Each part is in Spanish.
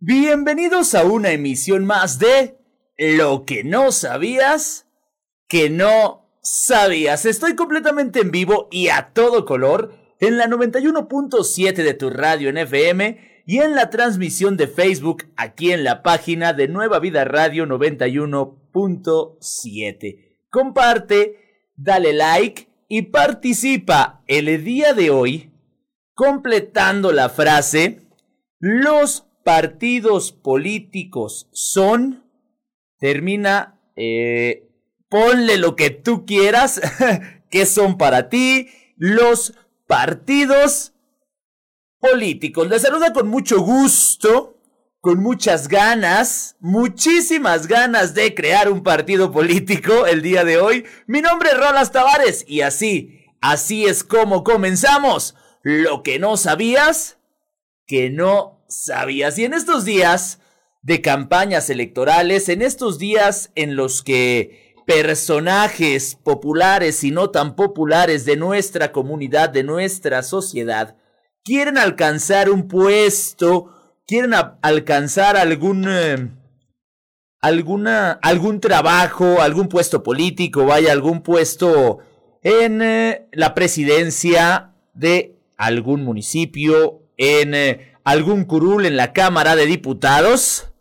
Bienvenidos a una emisión más de Lo que no sabías que no sabías. Estoy completamente en vivo y a todo color en la 91.7 de tu radio en FM y en la transmisión de Facebook aquí en la página de Nueva Vida Radio 91.7. Comparte, dale like y participa el día de hoy completando la frase los partidos políticos son, termina, eh, ponle lo que tú quieras, que son para ti los partidos políticos. Les saluda con mucho gusto, con muchas ganas, muchísimas ganas de crear un partido político el día de hoy. Mi nombre es Rolas Tavares y así, así es como comenzamos. Lo que no sabías, que no sabías. Y en estos días de campañas electorales, en estos días en los que personajes populares y no tan populares de nuestra comunidad, de nuestra sociedad, quieren alcanzar un puesto, quieren alcanzar algún... Eh, alguna, algún trabajo, algún puesto político, vaya, algún puesto en eh, la presidencia de algún municipio, en eh, algún curul en la Cámara de Diputados,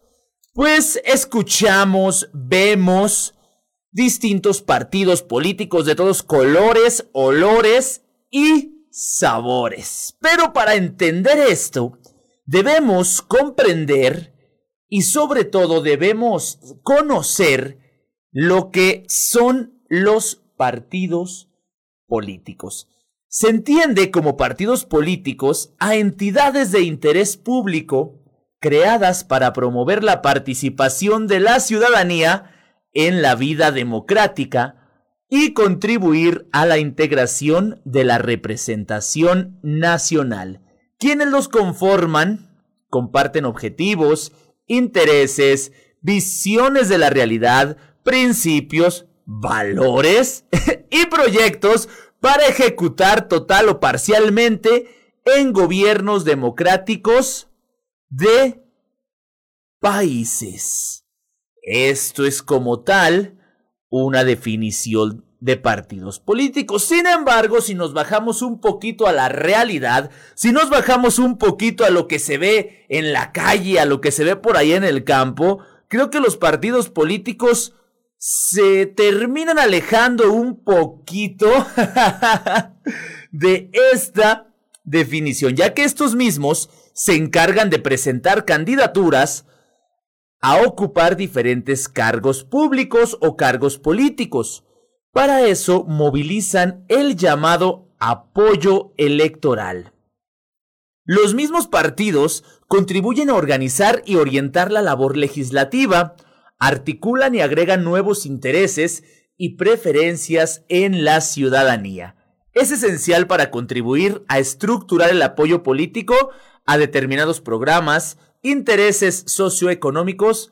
pues escuchamos, vemos distintos partidos políticos de todos colores, olores y sabores. Pero para entender esto, debemos comprender y sobre todo debemos conocer lo que son los partidos políticos. Se entiende como partidos políticos a entidades de interés público creadas para promover la participación de la ciudadanía en la vida democrática y contribuir a la integración de la representación nacional. Quienes los conforman comparten objetivos, intereses, visiones de la realidad, principios, valores y proyectos para ejecutar total o parcialmente en gobiernos democráticos de países. Esto es como tal una definición de partidos políticos. Sin embargo, si nos bajamos un poquito a la realidad, si nos bajamos un poquito a lo que se ve en la calle, a lo que se ve por ahí en el campo, creo que los partidos políticos se terminan alejando un poquito de esta definición, ya que estos mismos se encargan de presentar candidaturas a ocupar diferentes cargos públicos o cargos políticos. Para eso movilizan el llamado apoyo electoral. Los mismos partidos contribuyen a organizar y orientar la labor legislativa, articulan y agregan nuevos intereses y preferencias en la ciudadanía. Es esencial para contribuir a estructurar el apoyo político a determinados programas, intereses socioeconómicos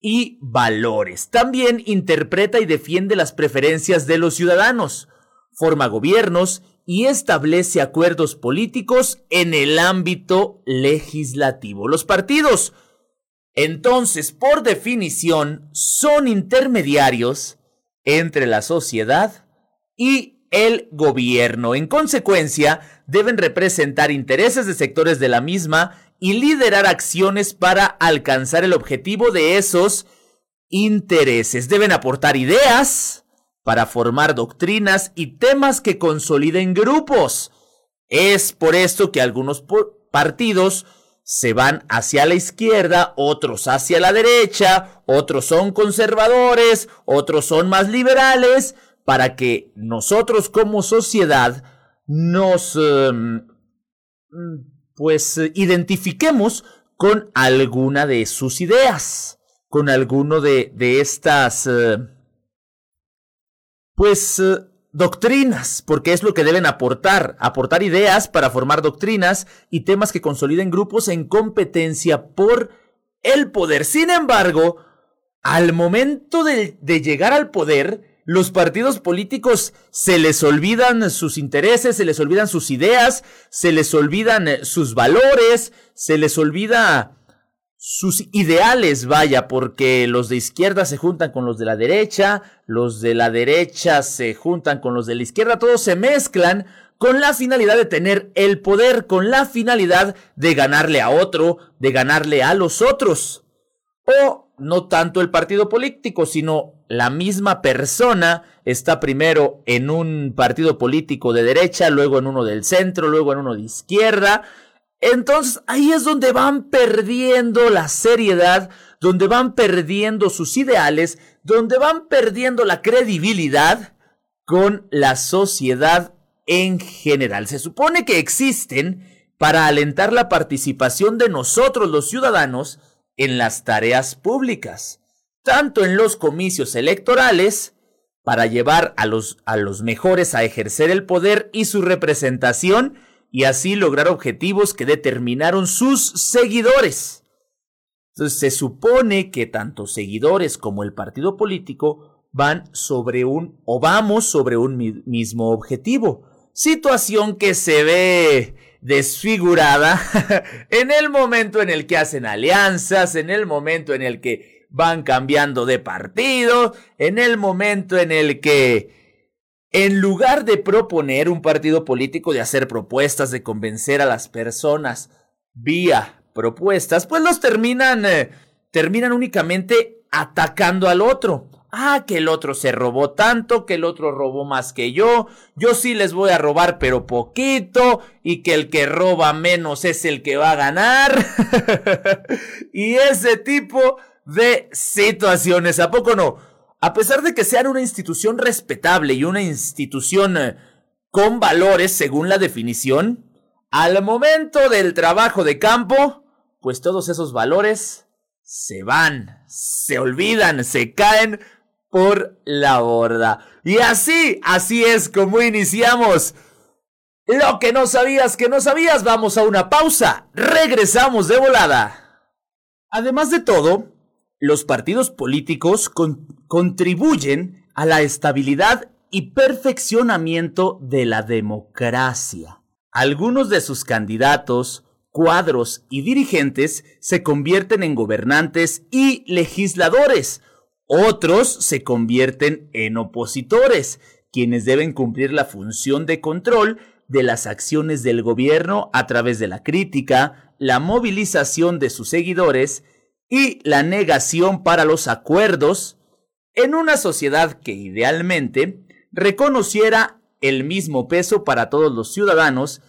y valores. También interpreta y defiende las preferencias de los ciudadanos, forma gobiernos y establece acuerdos políticos en el ámbito legislativo. Los partidos entonces, por definición, son intermediarios entre la sociedad y el gobierno. En consecuencia, deben representar intereses de sectores de la misma y liderar acciones para alcanzar el objetivo de esos intereses. Deben aportar ideas para formar doctrinas y temas que consoliden grupos. Es por esto que algunos partidos se van hacia la izquierda, otros hacia la derecha, otros son conservadores, otros son más liberales, para que nosotros como sociedad nos em, pues identifiquemos con alguna de sus ideas, con alguno de, de estas eh, pues doctrinas, porque es lo que deben aportar, aportar ideas para formar doctrinas y temas que consoliden grupos en competencia por el poder. Sin embargo, al momento de, llegar al poder, los partidos políticos se les olvidan sus intereses, se les olvidan sus ideas, se les olvidan sus valores, se les olvida sus ideales, vaya, porque los de izquierda se juntan con los de la derecha, los de la derecha se juntan con los de la izquierda, todos se mezclan con la finalidad de tener el poder, con la finalidad de ganarle a otro, de ganarle a los otros. O no tanto el partido político, sino la misma persona está primero en un partido político de derecha, luego en uno del centro, luego en uno de izquierda. Entonces ahí es donde van perdiendo la seriedad, donde van perdiendo sus ideales, donde van perdiendo la credibilidad con la sociedad en general. Se supone que existen para alentar la participación de nosotros los ciudadanos en las tareas públicas, tanto en los comicios electorales, para llevar a los, a los mejores a ejercer el poder y su representación y así lograr objetivos que determinaron sus seguidores. Entonces se supone que tanto seguidores como el partido político van sobre un o vamos sobre un mismo objetivo. Situación que se ve desfigurada en el momento en el que hacen alianzas, en el momento en el que van cambiando de partido, en el momento en el que, en lugar de proponer un partido político, de hacer propuestas, de convencer a las personas vía propuestas, pues los terminan, eh, terminan únicamente atacando al otro. Ah, que el otro se robó tanto, que el otro robó más que yo, yo sí les voy a robar pero poquito, y que el que roba menos es el que va a ganar. y ese tipo de situaciones, ¿a poco no? A pesar de que sean una institución respetable y una institución eh, con valores según la definición, al momento del trabajo de campo, pues todos esos valores se van, se olvidan, se caen por la borda. Y así, así es como iniciamos. Lo que no sabías que no sabías, vamos a una pausa. Regresamos de volada. Además de todo, los partidos políticos contribuyen a la estabilidad y perfeccionamiento de la democracia. Algunos de sus candidatos, cuadros y dirigentes se convierten en gobernantes y legisladores, otros se convierten en opositores, quienes deben cumplir la función de control de las acciones del gobierno a través de la crítica, la movilización de sus seguidores y la negación para los acuerdos en una sociedad que idealmente reconociera el mismo peso para todos los ciudadanos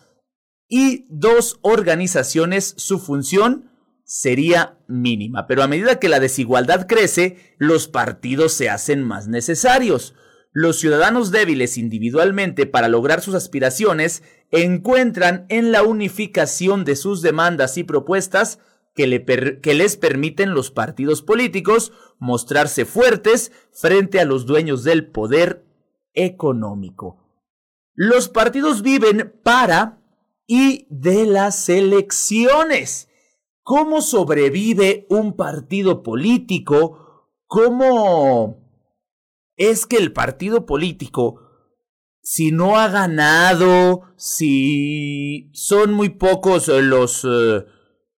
y dos organizaciones su función sería mínima, pero a medida que la desigualdad crece, los partidos se hacen más necesarios. Los ciudadanos débiles individualmente para lograr sus aspiraciones encuentran en la unificación de sus demandas y propuestas que, les permiten los partidos políticos mostrarse fuertes frente a los dueños del poder económico. Los partidos viven para y de las elecciones cómo sobrevive un partido político, cómo es que el partido político, si no ha ganado, si son muy pocos los, eh,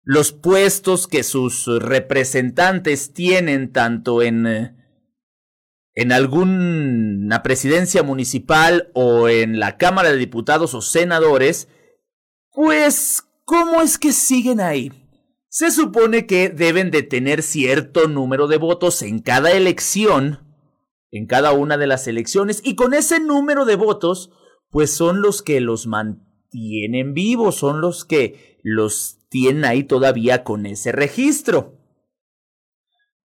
los puestos que sus representantes tienen tanto en, eh, en alguna presidencia municipal o en la Cámara de Diputados o senadores, pues, ¿cómo es que siguen ahí? Se supone que deben de tener cierto número de votos en cada elección, en cada una de las elecciones, y con ese número de votos, pues son los que los mantienen vivos, son los que los tienen ahí todavía con ese registro.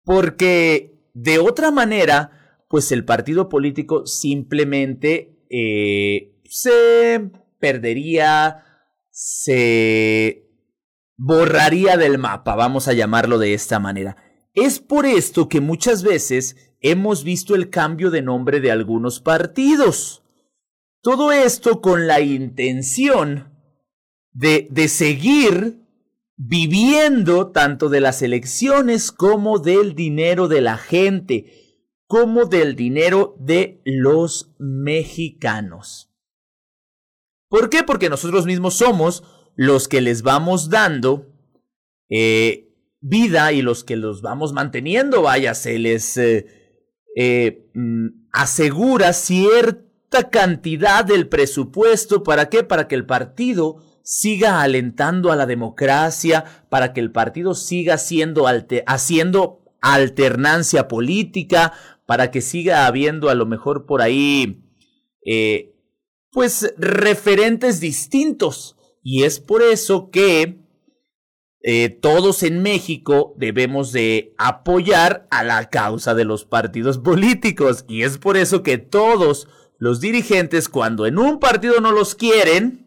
Porque de otra manera, pues el partido político simplemente eh, se perdería, se borraría del mapa, vamos a llamarlo de esta manera. Es por esto que muchas veces hemos visto el cambio de nombre de algunos partidos. Todo esto con la intención de, de seguir viviendo tanto de las elecciones como del dinero de la gente, como del dinero de los mexicanos. ¿Por qué? Porque nosotros mismos somos los que les vamos dando eh, vida y los que los vamos manteniendo, vaya, se les eh, mm, asegura cierta cantidad del presupuesto. ¿Para qué? Para que el partido siga alentando a la democracia, para que el partido siga haciendo alternancia política, para que siga habiendo a lo mejor por ahí, eh, pues, referentes distintos. Y es por eso que eh, todos en México debemos de apoyar a la causa de los partidos políticos. Y es por eso que todos los dirigentes, cuando en un partido no los quieren,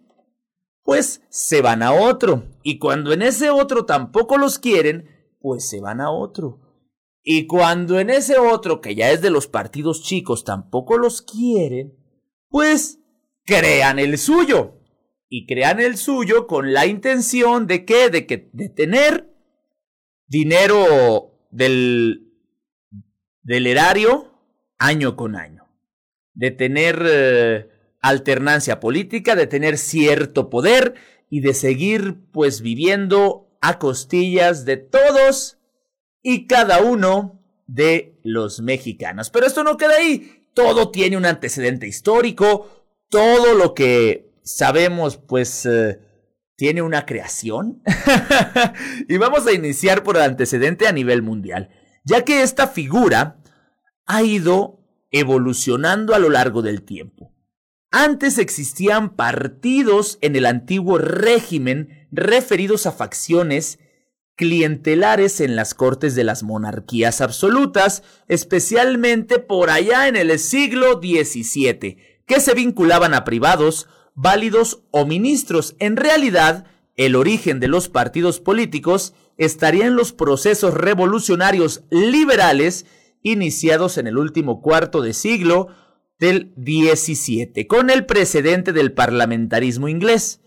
pues se van a otro. Y cuando en ese otro tampoco los quieren, pues se van a otro. Y cuando en ese otro, que ya es de los partidos chicos, tampoco los quieren, pues crean el suyo y crean el suyo con la intención de que de que de tener dinero del del erario año con año, de tener eh, alternancia política, de tener cierto poder y de seguir pues viviendo a costillas de todos y cada uno de los mexicanos. Pero esto no queda ahí, todo tiene un antecedente histórico, todo lo que sabemos, pues, eh, tiene una creación. y vamos a iniciar por el antecedente a nivel mundial, ya que esta figura ha ido evolucionando a lo largo del tiempo. Antes existían partidos en el antiguo régimen referidos a facciones clientelares en las cortes de las monarquías absolutas, especialmente por allá en el siglo XVII, que se vinculaban a privados, válidos o ministros. En realidad, el origen de los partidos políticos estaría en los procesos revolucionarios liberales iniciados en el último cuarto de siglo del XVII, con el precedente del parlamentarismo inglés,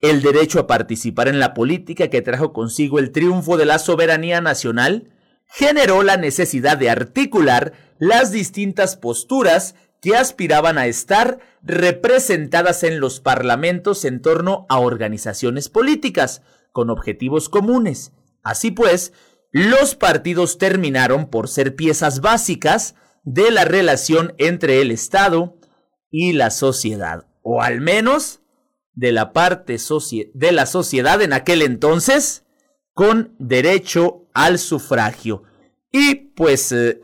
el derecho a participar en la política que trajo consigo el triunfo de la soberanía nacional, generó la necesidad de articular las distintas posturas que aspiraban a estar representadas en los parlamentos en torno a organizaciones políticas con objetivos comunes. Así pues, los partidos terminaron por ser piezas básicas de la relación entre el Estado y la sociedad, o al menos de la parte de la sociedad en aquel entonces con derecho al sufragio. Y pues eh,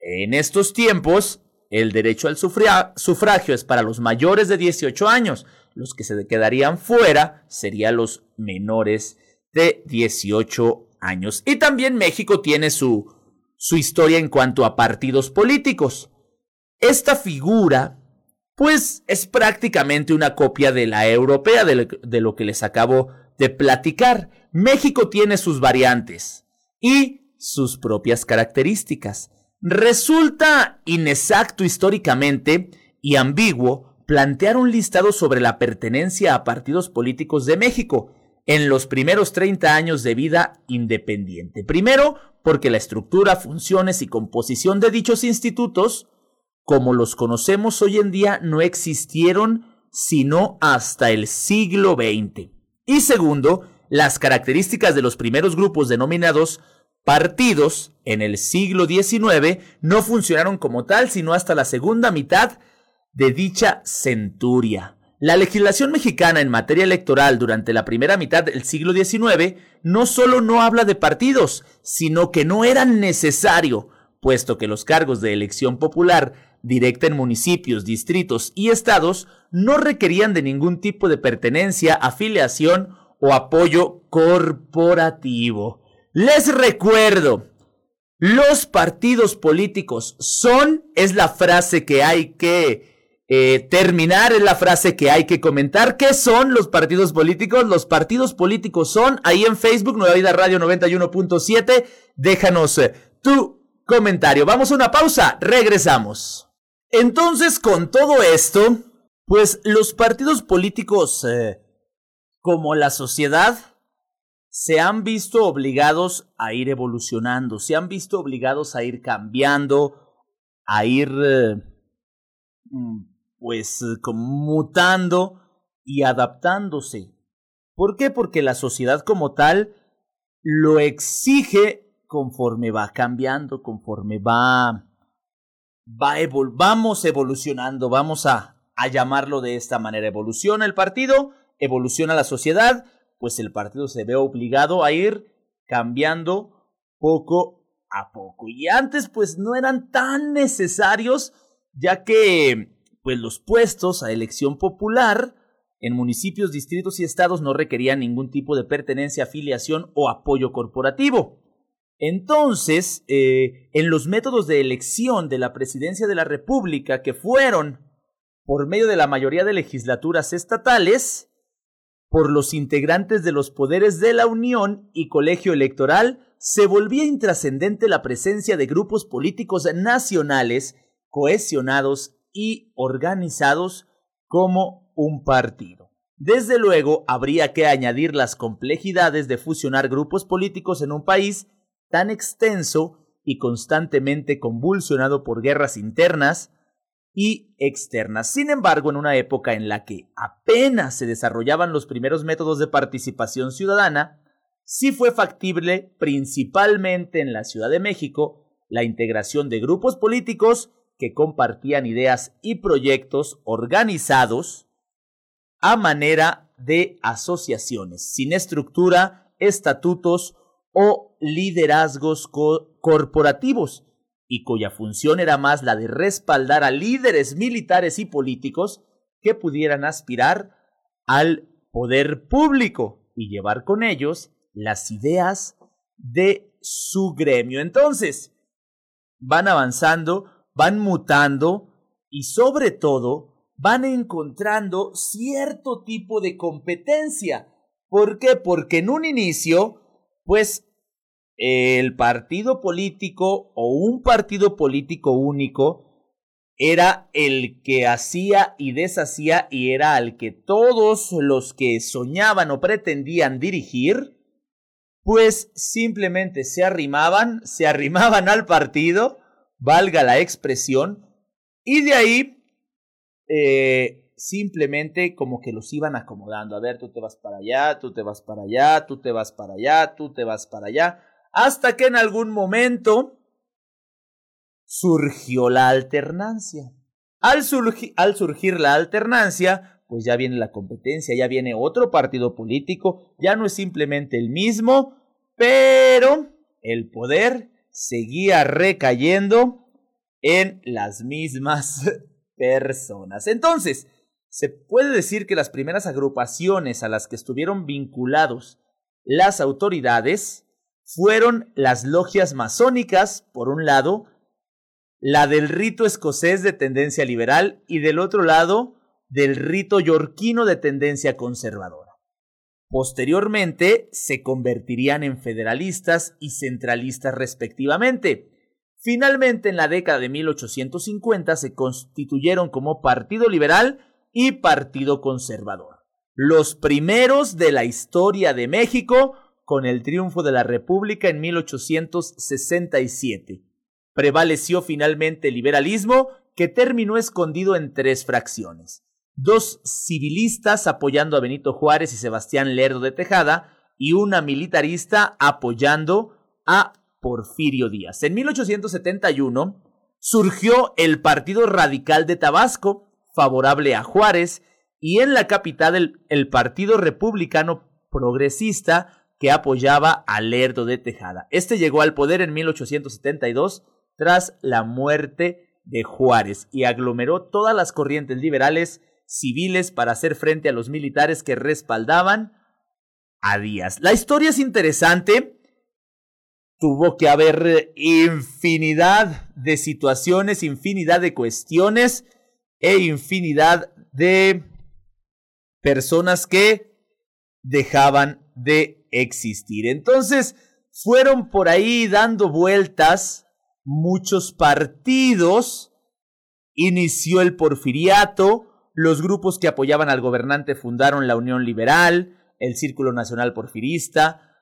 en estos tiempos el derecho al sufragio es para los mayores de 18 años. Los que se quedarían fuera serían los menores de 18 años. Y también México tiene su, su historia en cuanto a partidos políticos. Esta figura, pues, es prácticamente una copia de la europea, de lo que les acabo de platicar. México tiene sus variantes y sus propias características. Resulta inexacto históricamente y ambiguo plantear un listado sobre la pertenencia a partidos políticos de México en los primeros 30 años de vida independiente. Primero, porque la estructura, funciones y composición de dichos institutos, como los conocemos hoy en día, no existieron sino hasta el siglo XX. Y segundo, las características de los primeros grupos denominados partidos en el siglo XIX no funcionaron como tal sino hasta la segunda mitad de dicha centuria. La legislación mexicana en materia electoral durante la primera mitad del siglo XIX no solo no habla de partidos, sino que no era necesario, puesto que los cargos de elección popular directa en municipios, distritos y estados no requerían de ningún tipo de pertenencia, afiliación o apoyo corporativo. Les recuerdo, los partidos políticos son, es la frase que hay que eh, terminar, es la frase que hay que comentar. ¿Qué son los partidos políticos? Los partidos políticos son, ahí en Facebook, Nueva Vida Radio 91.7, déjanos eh, tu comentario. Vamos a una pausa, regresamos. Entonces, con todo esto, pues los partidos políticos, eh, como la sociedad, se han visto obligados a ir evolucionando, se han visto obligados a ir cambiando, a ir mm, pues mutando y adaptándose. ¿Por qué? Porque la sociedad como tal lo exige conforme va cambiando, conforme va, va vamos evolucionando, vamos a, a llamarlo de esta manera. Evoluciona el partido, evoluciona la sociedad, pues el partido se ve obligado a ir cambiando poco a poco. Y antes pues no eran tan necesarios, ya que pues los puestos a elección popular en municipios, distritos y estados no requerían ningún tipo de pertenencia, afiliación o apoyo corporativo. Entonces, eh, en los métodos de elección de la presidencia de la República que fueron por medio de la mayoría de legislaturas estatales, por los integrantes de los poderes de la Unión y colegio electoral, se volvía intrascendente la presencia de grupos políticos nacionales cohesionados y organizados como un partido. Desde luego, habría que añadir las complejidades de fusionar grupos políticos en un país tan extenso y constantemente convulsionado por guerras internas y externas. Sin embargo, en una época en la que apenas se desarrollaban los primeros métodos de participación ciudadana, sí fue factible, principalmente en la Ciudad de México, la integración de grupos políticos que compartían ideas y proyectos organizados a manera de asociaciones, sin estructura, estatutos o liderazgos corporativos, y cuya función era más la de respaldar a líderes militares y políticos que pudieran aspirar al poder público y llevar con ellos las ideas de su gremio. Entonces, van avanzando van mutando y sobre todo van encontrando cierto tipo de competencia. ¿Por qué? Porque en un inicio, pues el partido político o un partido político único era el que hacía y deshacía y era al que todos los que soñaban o pretendían dirigir, pues simplemente se arrimaban, se arrimaban al partido valga la expresión, y de ahí eh, simplemente como que los iban acomodando. A ver, tú te vas para allá, tú te vas para allá, tú te vas para allá, tú te vas para allá, hasta que en algún momento surgió la alternancia. Al, al surgir la alternancia, pues ya viene la competencia, ya viene otro partido político, ya no es simplemente el mismo, pero el poder seguía recayendo en las mismas personas. Entonces, se puede decir que las primeras agrupaciones a las que estuvieron vinculados las autoridades fueron las logias masónicas, por un lado, la del rito escocés de tendencia liberal y del otro lado, del rito yorquino de tendencia conservadora. Posteriormente se convertirían en federalistas y centralistas respectivamente. Finalmente, en la década de 1850 se constituyeron como Partido Liberal y Partido Conservador. Los primeros de la historia de México con el triunfo de la República en 1867. Prevaleció finalmente el liberalismo que terminó escondido en tres fracciones dos civilistas apoyando a Benito Juárez y Sebastián Lerdo de Tejada y una militarista apoyando a Porfirio Díaz. En 1871 surgió el Partido Radical de Tabasco, favorable a Juárez, y en la capital el, Partido Republicano Progresista que apoyaba a Lerdo de Tejada. Este llegó al poder en 1872 tras la muerte de Juárez y aglomeró todas las corrientes liberales civiles para hacer frente a los militares que respaldaban a Díaz. La historia es interesante. Tuvo que haber infinidad de situaciones, infinidad de cuestiones e infinidad de personas que dejaban de existir. Entonces, fueron por ahí dando vueltas muchos partidos. Inició el porfiriato, los grupos que apoyaban al gobernante fundaron la Unión Liberal, el Círculo Nacional Porfirista.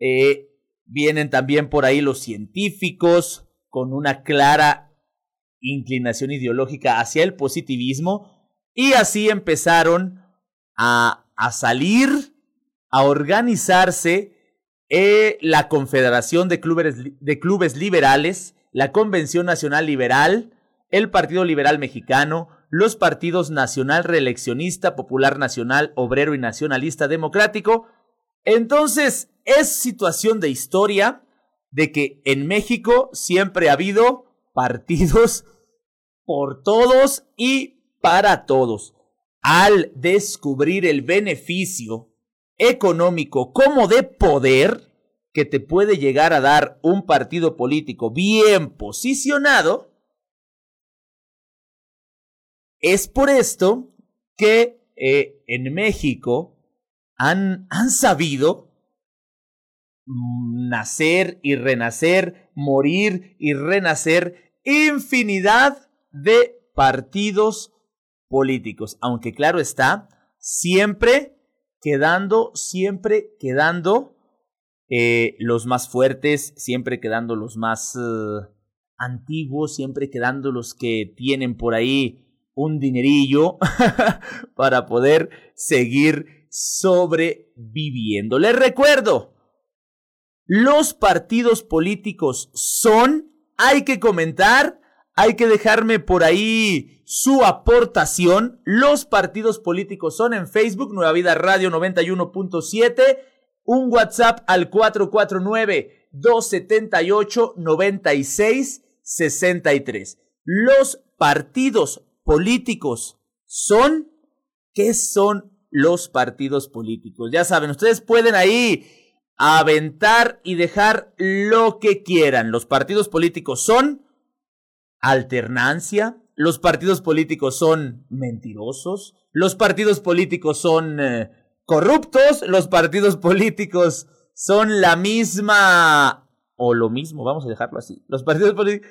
Eh, vienen también por ahí los científicos con una clara inclinación ideológica hacia el positivismo y así empezaron a, a salir, a organizarse eh, la Confederación de Clubes, de Clubes Liberales, la Convención Nacional Liberal, el Partido Liberal Mexicano, los partidos Nacional Reeleccionista, Popular Nacional, Obrero y Nacionalista Democrático. Entonces, es situación de historia de que en México siempre ha habido partidos por todos y para todos. Al descubrir el beneficio económico como de poder que te puede llegar a dar un partido político bien posicionado, es por esto que eh, en México han, sabido nacer y renacer, morir y renacer infinidad de partidos políticos, aunque claro está, siempre quedando, siempre quedando eh, los más fuertes, siempre quedando los más eh, antiguos, siempre quedando los que tienen por ahí un dinerillo para poder seguir sobreviviendo. Les recuerdo, los partidos políticos son, hay que comentar, hay que dejarme por ahí su aportación. Los partidos políticos son en Facebook, Nueva Vida Radio 91.7, un WhatsApp al 449 278 9663. Los partidos políticos son, ¿qué son los partidos políticos? Ya saben, ustedes pueden ahí aventar y dejar lo que quieran. Los partidos políticos son alternancia, los partidos políticos son mentirosos, los partidos políticos son eh, corruptos, los partidos políticos son la misma o lo mismo, vamos a dejarlo así. Los partidos políticos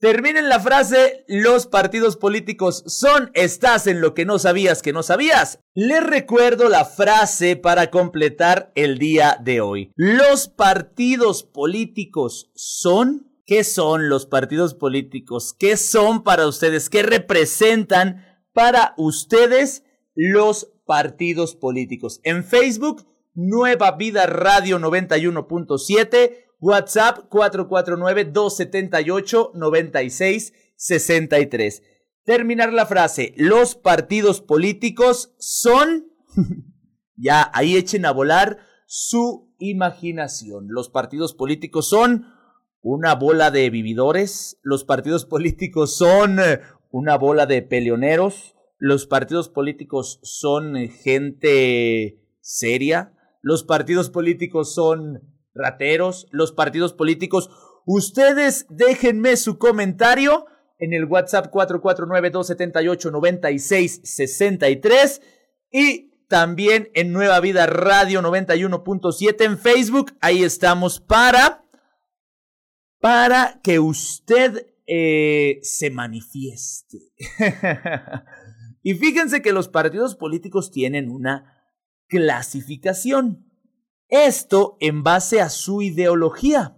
Terminen la frase, los partidos políticos son, estás en lo que no sabías que no sabías. Les recuerdo la frase para completar el día de hoy. Los partidos políticos son... ¿Qué son los partidos políticos? ¿Qué son para ustedes? ¿Qué representan para ustedes los partidos políticos? En Facebook, Nueva Vida Radio 91.7 WhatsApp 449-278-9663. Terminar la frase. Los partidos políticos son... ya, ahí echen a volar su imaginación. Los partidos políticos son una bola de vividores. Los partidos políticos son eh, una bola de peleoneros. Los partidos políticos son gente seria. Los partidos políticos son rateros, los partidos políticos. Ustedes déjenme su comentario en el WhatsApp 449-278-9663 y también en Nueva Vida Radio 91.7 en Facebook. Ahí estamos para, para que usted eh, se manifieste. y fíjense que los partidos políticos tienen una clasificación. Esto en base a su ideología.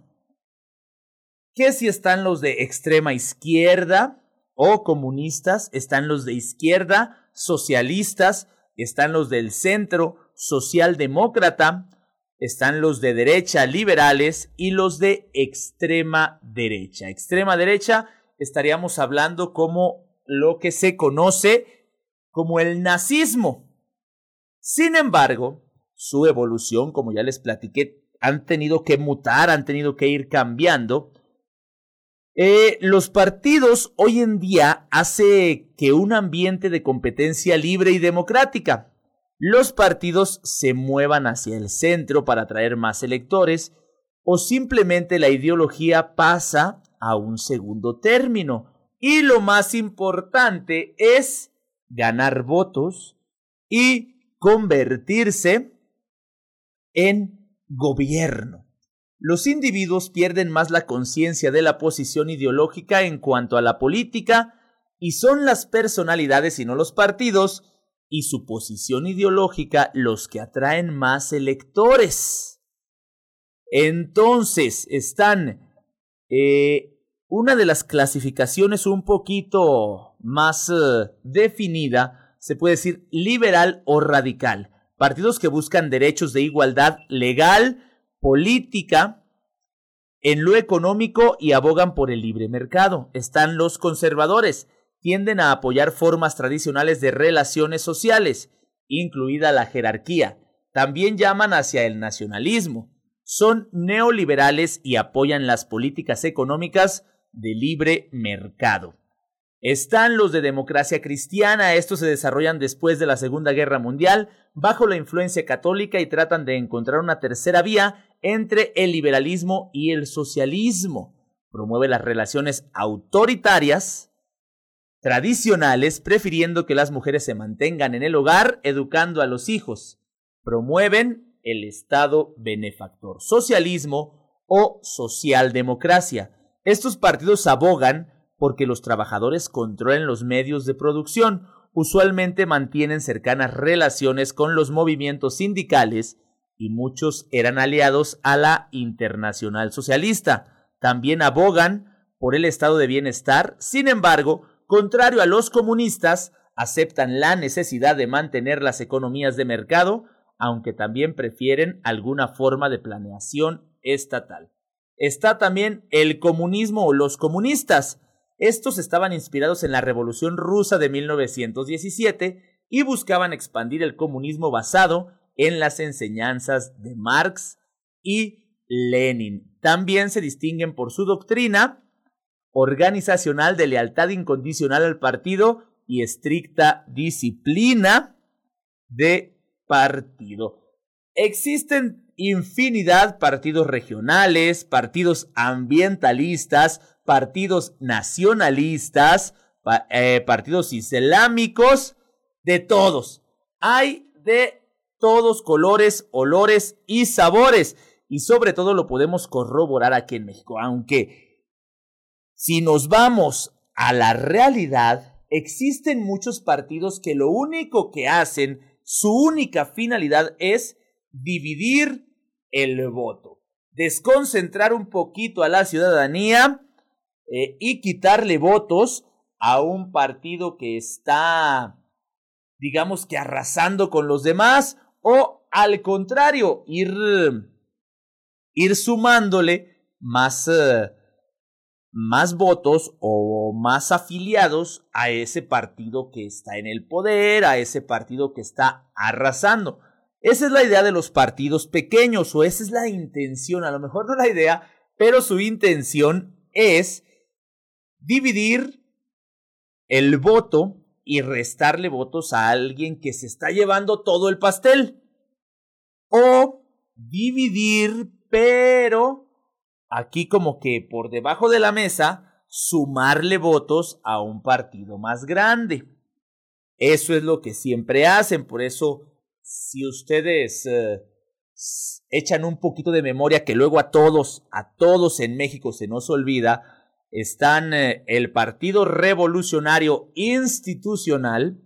Que si están los de extrema izquierda o comunistas, están los de izquierda, socialistas, están los del centro, socialdemócrata, están los de derecha, liberales, y los de extrema derecha. Extrema derecha estaríamos hablando como lo que se conoce como el nazismo. Sin embargo, su evolución, como ya les platiqué, han tenido que mutar, han tenido que ir cambiando. Eh, los partidos hoy en día hace que un ambiente de competencia libre y democrática. Los partidos se muevan hacia el centro para atraer más electores o simplemente la ideología pasa a un segundo término. Y lo más importante es ganar votos y convertirse en gobierno. Los individuos pierden más la conciencia de la posición ideológica en cuanto a la política y son las personalidades y no los partidos y su posición ideológica los que atraen más electores. Entonces están eh, una de las clasificaciones un poquito más eh, definida, se puede decir liberal o radical partidos que buscan derechos de igualdad legal política, en lo económico y abogan por el libre mercado. Están los conservadores, tienden a apoyar formas tradicionales de relaciones sociales, incluida la jerarquía. También llaman hacia el nacionalismo. Son neoliberales y apoyan las políticas económicas de libre mercado. Están los de democracia cristiana, estos se desarrollan después de la Segunda Guerra Mundial, bajo la influencia católica y tratan de encontrar una tercera vía entre el liberalismo y el socialismo. Promueve las relaciones autoritarias tradicionales, prefiriendo que las mujeres se mantengan en el hogar, educando a los hijos. Promueven el Estado benefactor, socialismo o socialdemocracia. Estos partidos abogan porque los trabajadores controlen los medios de producción, usualmente mantienen cercanas relaciones con los movimientos sindicales y muchos eran aliados a la Internacional Socialista. También abogan por el estado de bienestar, sin embargo, contrario a los comunistas, aceptan la necesidad de mantener las economías de mercado, aunque también prefieren alguna forma de planeación estatal. Está también el comunismo o los comunistas. Estos estaban inspirados en la Revolución Rusa de 1917 y buscaban expandir el comunismo basado en las enseñanzas de Marx y Lenin. También se distinguen por su doctrina organizacional de lealtad incondicional al partido y estricta disciplina de partido. Existen infinidad partidos regionales, partidos ambientalistas, partidos nacionalistas, eh, partidos islámicos, de todos. Hay de todos colores, olores y sabores. Y sobre todo lo podemos corroborar aquí en México. Aunque si nos vamos a la realidad, existen muchos partidos que lo único que hacen, su única finalidad es dividir el voto, desconcentrar un poquito a la ciudadanía eh, y quitarle votos a un partido que está, digamos que arrasando con los demás o al contrario, ir, ir sumándole más, eh, más votos o más afiliados a ese partido que está en el poder, a ese partido que está arrasando. Esa es la idea de los partidos pequeños o esa es la intención, a lo mejor no la idea, pero su intención es dividir el voto y restarle votos a alguien que se está llevando todo el pastel. O dividir, pero aquí como que por debajo de la mesa, sumarle votos a un partido más grande. Eso es lo que siempre hacen, por eso si ustedes eh, echan un poquito de memoria que luego a todos, a todos en México se nos olvida, están eh, el Partido Revolucionario Institucional.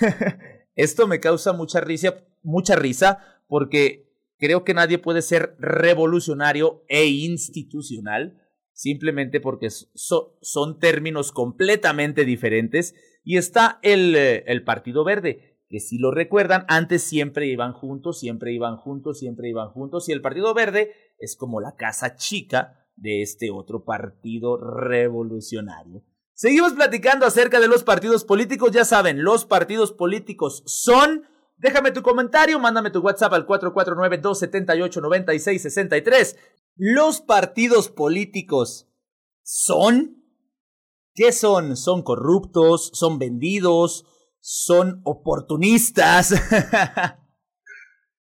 Esto me causa mucha risa, mucha risa porque creo que nadie puede ser revolucionario e institucional simplemente porque son términos completamente diferentes. Y está el, eh, el Partido Verde, que si lo recuerdan, antes siempre iban juntos, siempre iban juntos, siempre iban juntos. Y el Partido Verde es como la casa chica de este otro partido revolucionario. Seguimos platicando acerca de los partidos políticos. Ya saben, los partidos políticos son... Déjame tu comentario, mándame tu WhatsApp al 449-278-9663. Los partidos políticos son... ¿Qué son? ¿Son corruptos? ¿Son vendidos? ¿Son oportunistas?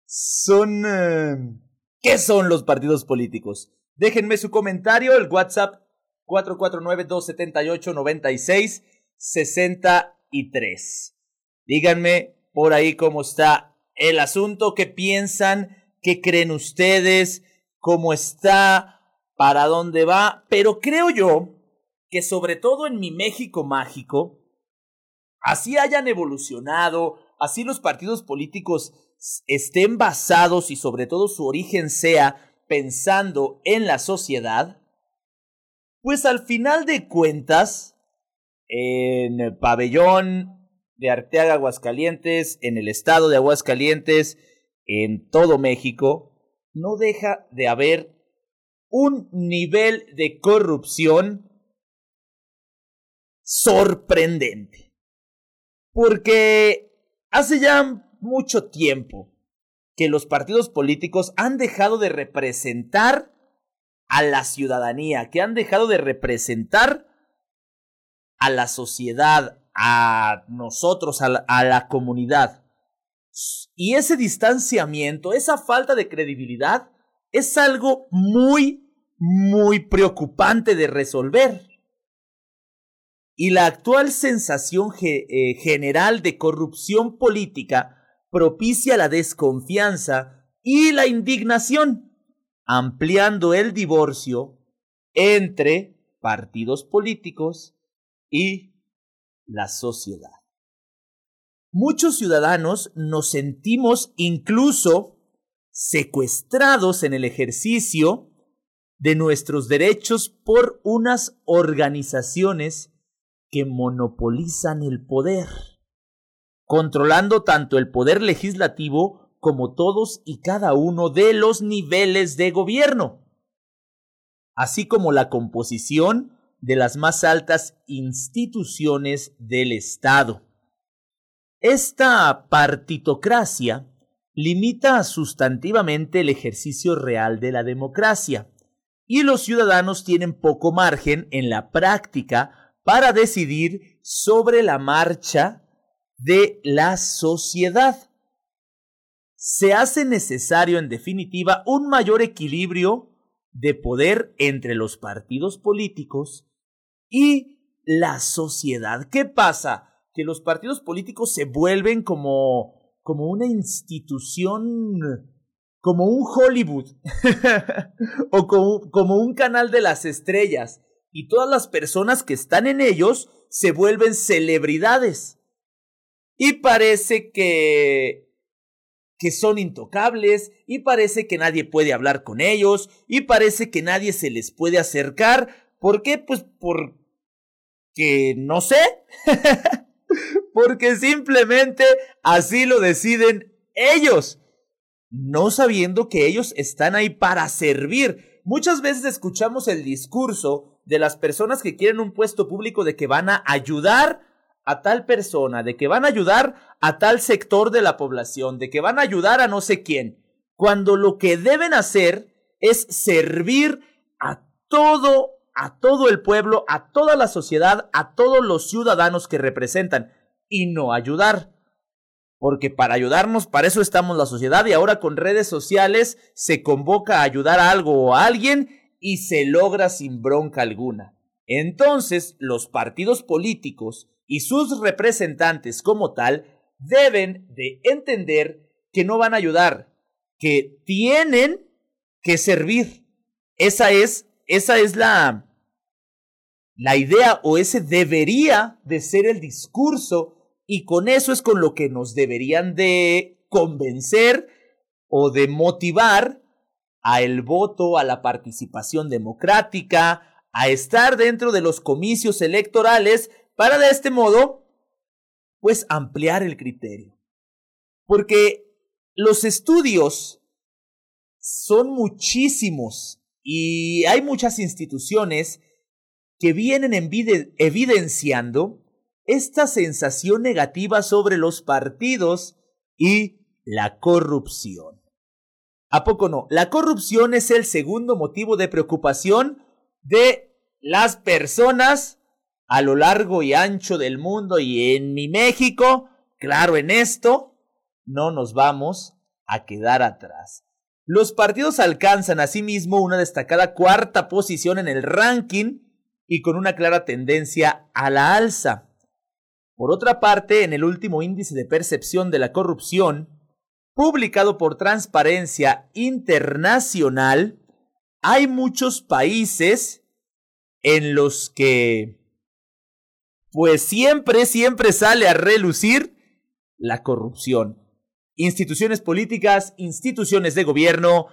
¿Son... Eh, ¿Qué son los partidos políticos? Déjenme su comentario, el WhatsApp 449-278-9663. Díganme por ahí cómo está el asunto, qué piensan, qué creen ustedes, cómo está, para dónde va, pero creo yo que sobre todo en mi México mágico, así hayan evolucionado, así los partidos políticos estén basados y sobre todo su origen sea pensando en la sociedad, pues al final de cuentas, en el pabellón de Arteaga Aguascalientes, en el estado de Aguascalientes, en todo México, no deja de haber un nivel de corrupción sorprendente. Porque hace ya mucho tiempo que los partidos políticos han dejado de representar a la ciudadanía, que han dejado de representar a la sociedad, a nosotros, a la, a la comunidad. Y ese distanciamiento, esa falta de credibilidad, es algo muy, muy preocupante de resolver. Y la actual sensación eh, general de corrupción política propicia la desconfianza y la indignación, ampliando el divorcio entre partidos políticos y la sociedad. Muchos ciudadanos nos sentimos incluso secuestrados en el ejercicio de nuestros derechos por unas organizaciones que monopolizan el poder, controlando tanto el poder legislativo como todos y cada uno de los niveles de gobierno, así como la composición de las más altas instituciones del Estado. Esta partitocracia limita sustantivamente el ejercicio real de la democracia, y los ciudadanos tienen poco margen en la práctica para decidir sobre la marcha de la sociedad. Se hace necesario, en definitiva, un mayor equilibrio de poder entre los partidos políticos y la sociedad. ¿Qué pasa? Que los partidos políticos se vuelven como, como una institución, como un Hollywood, o como, como un canal de las estrellas, y todas las personas que están en ellos se vuelven celebridades. Y parece que que son intocables, y parece que nadie puede hablar con ellos, y parece que nadie se les puede acercar, ¿Por qué? Pues porque no sé. porque simplemente así lo deciden ellos, no sabiendo que ellos están ahí para servir. Muchas veces escuchamos el discurso de las personas que quieren un puesto público de que van a ayudar a tal persona, de que van a ayudar a tal sector de la población, de que van a ayudar a no sé quién, cuando lo que deben hacer es servir a todo a todo el pueblo, a toda la sociedad, a todos los ciudadanos que representan y no ayudar. Porque para ayudarnos, para eso estamos la sociedad y ahora con redes sociales se convoca a ayudar a algo o a alguien y se logra sin bronca alguna. Entonces, los partidos políticos y sus representantes como tal deben de entender que no van a ayudar, que tienen que servir. Esa es, esa es la, la idea o ese debería de ser el discurso y con eso es con lo que nos deberían de convencer o de motivar a el voto, a la participación democrática, a estar dentro de los comicios electorales para de este modo pues ampliar el criterio. Porque los estudios son muchísimos y hay muchas instituciones que vienen evidenciando esta sensación negativa sobre los partidos y la corrupción. ¿A poco no? La corrupción es el segundo motivo de preocupación de las personas a lo largo y ancho del mundo y en mi México. Claro, en esto no nos vamos a quedar atrás. Los partidos alcanzan asimismo una destacada cuarta posición en el ranking y con una clara tendencia a la alza. Por otra parte, en el último índice de percepción de la corrupción, publicado por Transparencia Internacional, hay muchos países en los que pues siempre, siempre sale a relucir la corrupción. Instituciones políticas, instituciones de gobierno,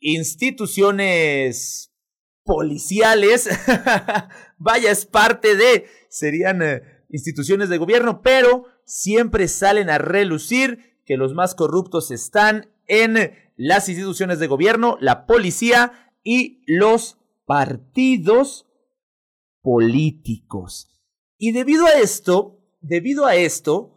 instituciones policiales, vaya, es parte de, serían eh, instituciones de gobierno, pero siempre salen a relucir que los más corruptos están en las instituciones de gobierno, la policía y los partidos políticos. Y debido a esto, debido a esto,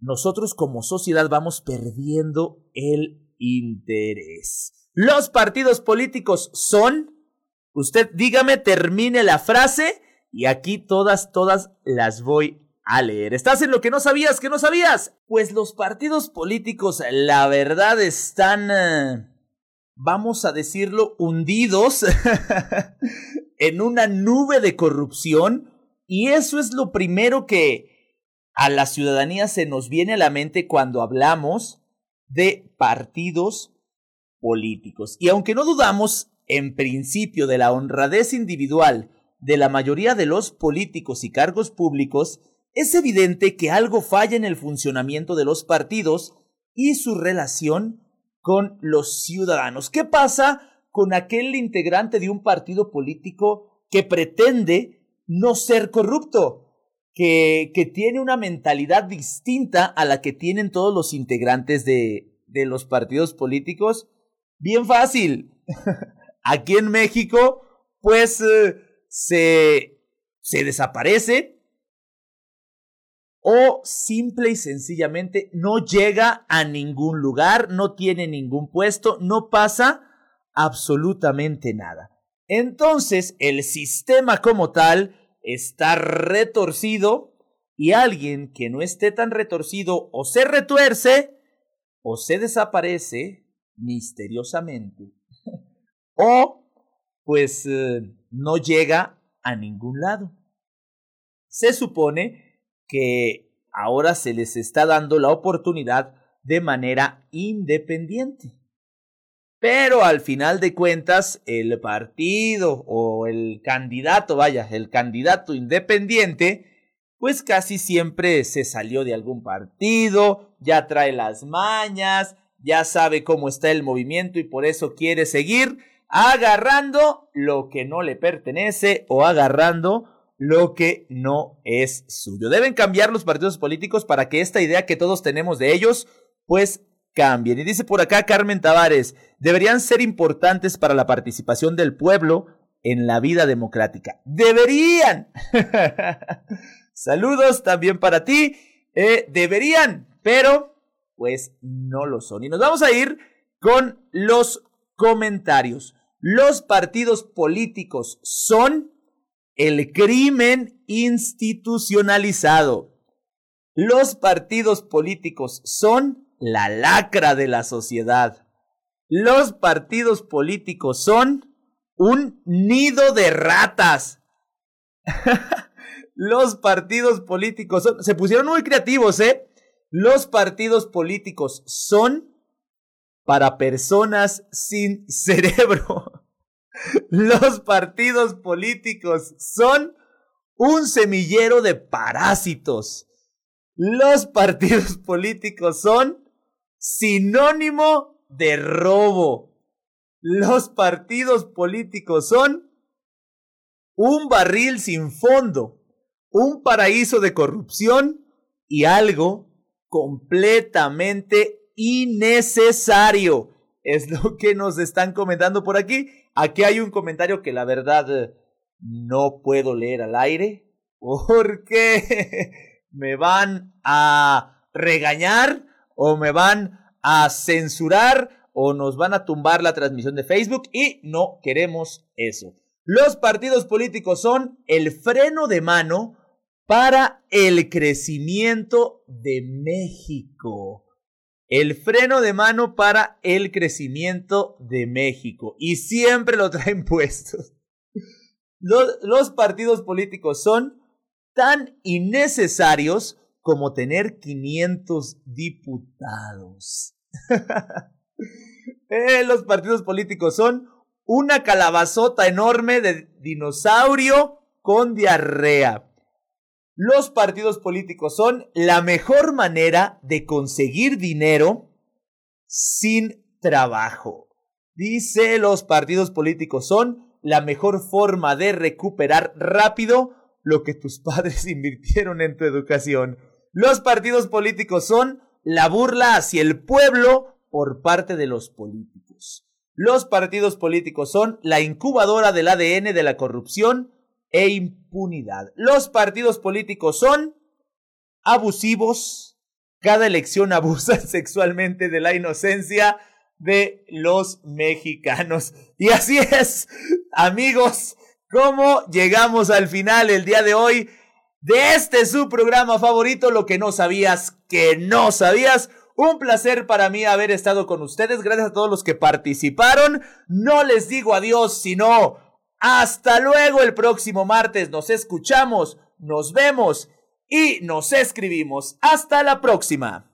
nosotros como sociedad vamos perdiendo el interés. Los partidos políticos son, usted dígame, termine la frase y aquí todas, todas las voy a leer. ¿Estás en lo que no sabías, que no sabías? Pues los partidos políticos, la verdad, están, eh, vamos a decirlo, hundidos en una nube de corrupción. Y eso es lo primero que a la ciudadanía se nos viene a la mente cuando hablamos de partidos políticos. Y aunque no dudamos en principio de la honradez individual de la mayoría de los políticos y cargos públicos, es evidente que algo falla en el funcionamiento de los partidos y su relación con los ciudadanos. ¿Qué pasa con aquel integrante de un partido político que pretende no ser corrupto? Que, tiene una mentalidad distinta a la que tienen todos los integrantes de, los partidos políticos. Bien fácil. Aquí en México, pues eh, se desaparece o simple y sencillamente no llega a ningún lugar, no tiene ningún puesto, no pasa absolutamente nada. Entonces el sistema como tal está retorcido y alguien que no esté tan retorcido o se retuerce o se desaparece misteriosamente o pues eh, no llega a ningún lado. Se supone que ahora se les está dando la oportunidad de manera independiente. Pero al final de cuentas, el partido o el candidato, vaya, el candidato independiente, pues casi siempre se salió de algún partido, ya trae las mañas, ya sabe cómo está el movimiento y por eso quiere seguir agarrando lo que no le pertenece o agarrando lo que no es suyo. Deben cambiar los partidos políticos para que esta idea que todos tenemos de ellos, pues cambien. Y dice por acá Carmen Tavares, deberían ser importantes para la participación del pueblo en la vida democrática. Deberían. Saludos también para ti. Eh, deberían, pero pues no lo son. Y nos vamos a ir con los comentarios. Los partidos políticos son el crimen institucionalizado. Los partidos políticos son la lacra de la sociedad. Los partidos políticos son un nido de ratas. Los partidos políticos son... Se pusieron muy creativos, ¿eh? Los partidos políticos son para personas sin cerebro. Los partidos políticos son un semillero de parásitos. Los partidos políticos son sinónimo de robo. Los partidos políticos son un barril sin fondo, un paraíso de corrupción y algo completamente innecesario. Es lo que nos están comentando por aquí. Aquí hay un comentario que la verdad eh, no puedo leer al aire porque me van a regañar o me van a censurar o nos van a tumbar la transmisión de Facebook y no queremos eso. Los partidos políticos son el freno de mano para el crecimiento de México el freno de mano para el crecimiento de México. Y siempre lo traen puestos. Los, partidos políticos son tan innecesarios como tener 500 diputados. Eh, los partidos políticos son una calabazota enorme de dinosaurio con diarrea. Los partidos políticos son la mejor manera de conseguir dinero sin trabajo. Dice, los partidos políticos son la mejor forma de recuperar rápido lo que tus padres invirtieron en tu educación. Los partidos políticos son la burla hacia el pueblo por parte de los políticos. Los partidos políticos son la incubadora del ADN de la corrupción e impunidad. Los partidos políticos son abusivos. Cada elección abusa sexualmente de la inocencia de los mexicanos. Y así es, amigos, como llegamos al final el día de hoy de este su programa favorito, lo que no sabías que no sabías. Un placer para mí haber estado con ustedes. Gracias a todos los que participaron. No les digo adiós, sino hasta luego el próximo martes. Nos escuchamos, nos vemos y nos escribimos. Hasta la próxima.